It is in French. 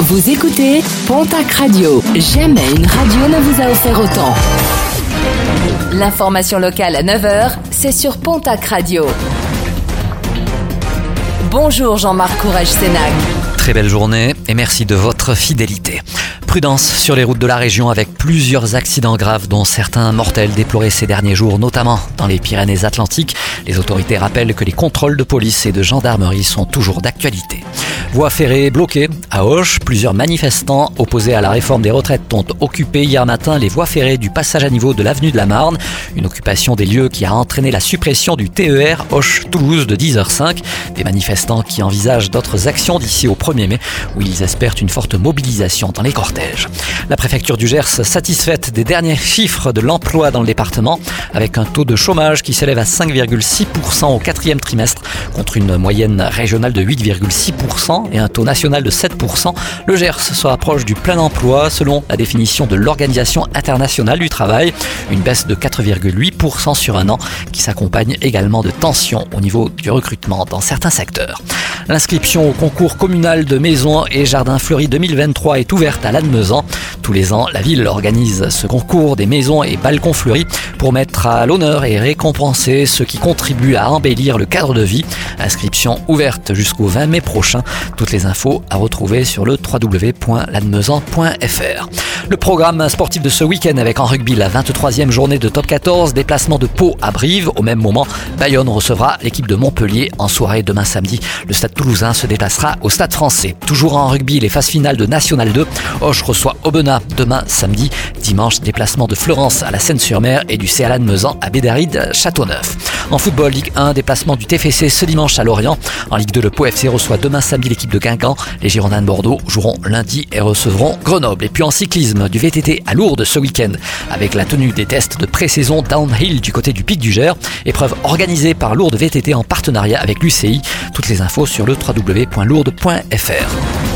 Vous écoutez Pontac Radio. Jamais une radio ne vous a offert autant. L'information locale à 9h, c'est sur Pontac Radio. Bonjour Jean-Marc Courage Sénac. Très belle journée et merci de votre fidélité. Prudence sur les routes de la région avec plusieurs accidents graves dont certains mortels déplorés ces derniers jours, notamment dans les Pyrénées-Atlantiques. Les autorités rappellent que les contrôles de police et de gendarmerie sont toujours d'actualité. Voie ferrée bloquée à Auch. Plusieurs manifestants opposés à la réforme des retraites ont occupé hier matin les voies ferrées du passage à niveau de l'avenue de la Marne. Une occupation des lieux qui a entraîné la suppression du TER Auch-Toulouse de 10h05. Des manifestants qui envisagent d'autres actions d'ici au 1er mai où ils espèrent une forte mobilisation dans les cortèges. La préfecture du Gers satisfaite des derniers chiffres de l'emploi dans le département avec un taux de chômage qui s'élève à 5,6% au quatrième trimestre contre une moyenne régionale de 8,6% et un taux national de 7%, le Gers se rapproche du plein emploi selon la définition de l'Organisation internationale du travail, une baisse de 4,8% sur un an qui s'accompagne également de tensions au niveau du recrutement dans certains secteurs. L'inscription au concours communal de maisons et jardins fleuris 2023 est ouverte à Lannemezan. Tous les ans, la ville organise ce concours des maisons et balcons fleuris pour mettre à l'honneur et récompenser ceux qui contribuent à embellir le cadre de vie. Inscription ouverte jusqu'au 20 mai prochain. Toutes les infos à retrouver sur le www.lannemezan.fr. Le programme sportif de ce week-end avec en rugby la 23e journée de top 14, déplacement de Pau à Brive. Au même moment, Bayonne recevra l'équipe de Montpellier en soirée demain samedi. Toulousain se déplacera au stade français. Toujours en rugby, les phases finales de National 2. Hoche reçoit Aubenas demain samedi. Dimanche, déplacement de Florence à la Seine-sur-Mer et du CALAN Mezan à Bédaride Châteauneuf. En football, Ligue 1, déplacement du TFC ce dimanche à Lorient. En Ligue 2, le Pau FC reçoit demain samedi l'équipe de Guingamp. Les Girondins de Bordeaux joueront lundi et recevront Grenoble. Et puis en cyclisme, du VTT à Lourdes ce week-end avec la tenue des tests de pré-saison downhill du côté du Pic du Gers. Épreuve organisée par Lourdes VTT en partenariat avec l'UCI. Toutes les infos sur le www.lourdes.fr.